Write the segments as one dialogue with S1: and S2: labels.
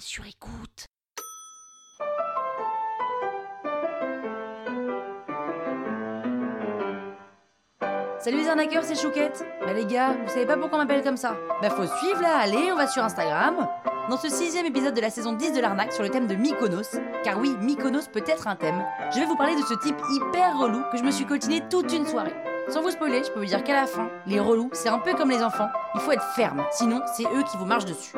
S1: sur écoute.
S2: Salut les arnaqueurs, c'est Chouquette. Bah les gars, vous savez pas pourquoi on m'appelle comme ça Bah faut suivre là, allez, on va sur Instagram. Dans ce sixième épisode de la saison 10 de l'arnaque sur le thème de Mykonos, car oui, Mykonos peut être un thème, je vais vous parler de ce type hyper relou que je me suis coltiné toute une soirée. Sans vous spoiler, je peux vous dire qu'à la fin, les relous, c'est un peu comme les enfants, il faut être ferme, sinon c'est eux qui vous marchent dessus.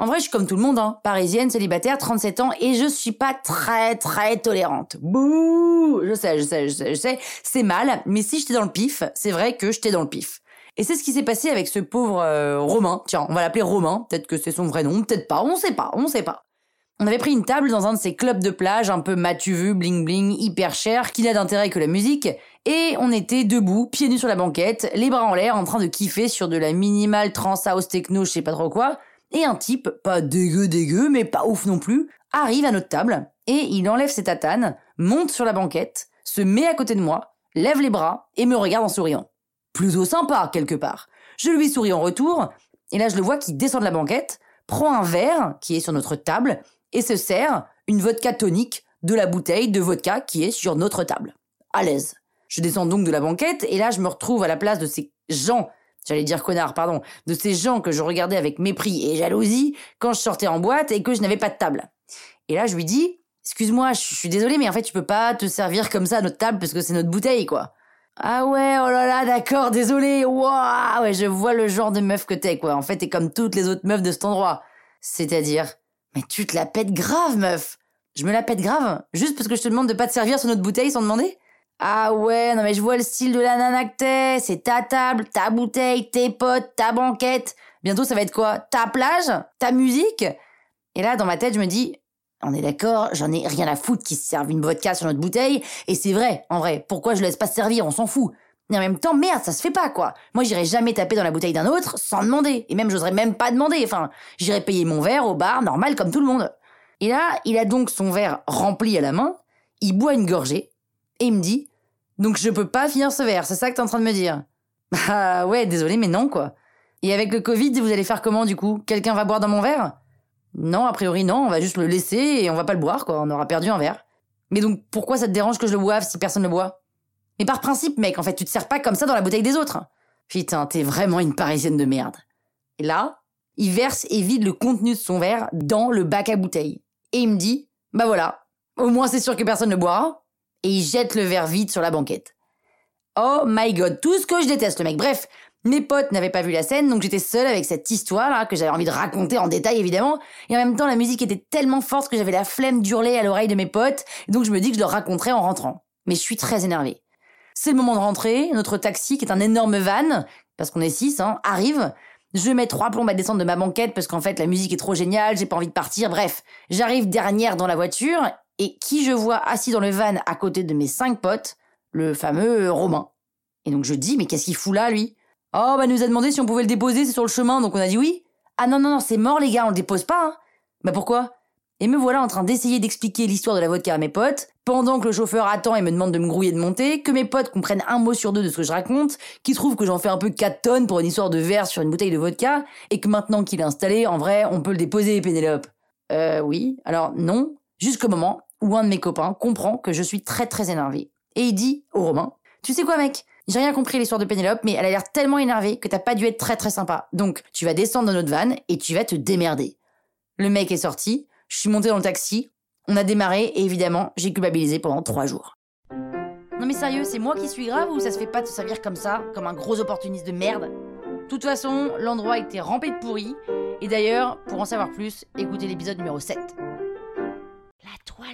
S2: En vrai, je suis comme tout le monde, hein. parisienne, célibataire, 37 ans, et je suis pas très très tolérante. Bouh Je sais, je sais, je sais, je sais, c'est mal, mais si j'étais dans le pif, c'est vrai que j'étais dans le pif. Et c'est ce qui s'est passé avec ce pauvre euh, Romain. Tiens, on va l'appeler Romain, peut-être que c'est son vrai nom, peut-être pas, on sait pas, on sait pas. On avait pris une table dans un de ces clubs de plage un peu matu vu, bling bling, hyper cher, qui n'a d'intérêt que la musique, et on était debout, pieds nus sur la banquette, les bras en l'air, en train de kiffer sur de la minimale trans house techno, je sais pas trop quoi, et un type, pas dégueu dégueu, mais pas ouf non plus, arrive à notre table, et il enlève ses tatanes, monte sur la banquette, se met à côté de moi, lève les bras, et me regarde en souriant. Plutôt sympa, quelque part. Je lui souris en retour, et là je le vois qui descend de la banquette, prend un verre qui est sur notre table, et se sert une vodka tonique de la bouteille de vodka qui est sur notre table. À l'aise. Je descends donc de la banquette, et là je me retrouve à la place de ces gens j'allais dire connard, pardon, de ces gens que je regardais avec mépris et jalousie quand je sortais en boîte et que je n'avais pas de table. Et là, je lui dis, excuse-moi, je suis désolé, mais en fait, tu peux pas te servir comme ça à notre table parce que c'est notre bouteille, quoi. Ah ouais, oh là là, d'accord, désolé, waouh, ouais, je vois le genre de meuf que t'es, quoi. En fait, t'es comme toutes les autres meufs de cet endroit. C'est-à-dire, mais tu te la pètes grave, meuf. Je me la pète grave, juste parce que je te demande de pas te servir sur notre bouteille sans demander? Ah ouais, non mais je vois le style de la nana. C'est ta table, ta bouteille, tes potes, ta banquette. Bientôt ça va être quoi? Ta plage? Ta musique? Et là, dans ma tête, je me dis, on est d'accord, j'en ai rien à foutre qui se serve une vodka sur notre bouteille. Et c'est vrai, en vrai, pourquoi je laisse pas se servir? On s'en fout. Mais en même temps, merde, ça se fait pas, quoi. Moi, j'irai jamais taper dans la bouteille d'un autre sans demander. Et même, j'oserais même pas demander. Enfin, j'irai payer mon verre au bar, normal, comme tout le monde. Et là, il a donc son verre rempli à la main, il boit une gorgée, et il me dit, donc je peux pas finir ce verre, c'est ça que t'es en train de me dire? Bah ouais, désolé, mais non, quoi. Et avec le Covid, vous allez faire comment, du coup? Quelqu'un va boire dans mon verre? Non, a priori, non, on va juste le laisser et on va pas le boire, quoi, on aura perdu un verre. Mais donc, pourquoi ça te dérange que je le boive si personne ne le boit? Mais par principe, mec, en fait, tu te sers pas comme ça dans la bouteille des autres. Putain, t'es vraiment une parisienne de merde. Et là, il verse et vide le contenu de son verre dans le bac à bouteille. Et il me dit, bah voilà, au moins c'est sûr que personne ne boira et il jette le verre vide sur la banquette. Oh my god, tout ce que je déteste le mec. Bref, mes potes n'avaient pas vu la scène, donc j'étais seule avec cette histoire là que j'avais envie de raconter en détail évidemment. Et en même temps, la musique était tellement forte que j'avais la flemme d'hurler à l'oreille de mes potes, donc je me dis que je leur raconterai en rentrant. Mais je suis très énervée. C'est le moment de rentrer, notre taxi, qui est un énorme van, parce qu'on est six, hein, arrive. Je mets trois plombes à descendre de ma banquette parce qu'en fait la musique est trop géniale, j'ai pas envie de partir, bref. J'arrive dernière dans la voiture et qui je vois assis dans le van à côté de mes cinq potes, le fameux Romain. Et donc je dis, mais qu'est-ce qu'il fout là, lui? Oh, bah, nous a demandé si on pouvait le déposer, c'est sur le chemin, donc on a dit oui. Ah non, non, non, c'est mort, les gars, on le dépose pas, hein. Bah pourquoi? Et me voilà en train d'essayer d'expliquer l'histoire de la vodka à mes potes, pendant que le chauffeur attend et me demande de me grouiller de monter, que mes potes comprennent un mot sur deux de ce que je raconte, qui trouvent que j'en fais un peu 4 tonnes pour une histoire de verre sur une bouteille de vodka, et que maintenant qu'il est installé, en vrai, on peut le déposer, Pénélope. Euh, oui. Alors, non. Jusqu'au moment où un de mes copains comprend que je suis très très énervé. Et il dit au Romain, tu sais quoi mec? J'ai rien compris l'histoire de Pénélope, mais elle a l'air tellement énervée que t'as pas dû être très très sympa. Donc, tu vas descendre dans notre van et tu vas te démerder. Le mec est sorti, je suis monté dans le taxi, on a démarré et évidemment, j'ai culpabilisé pendant trois jours. Non mais sérieux, c'est moi qui suis grave ou ça se fait pas de se servir comme ça, comme un gros opportuniste de merde? De toute façon, l'endroit était rempli de pourris. Et d'ailleurs, pour en savoir plus, écoutez l'épisode numéro 7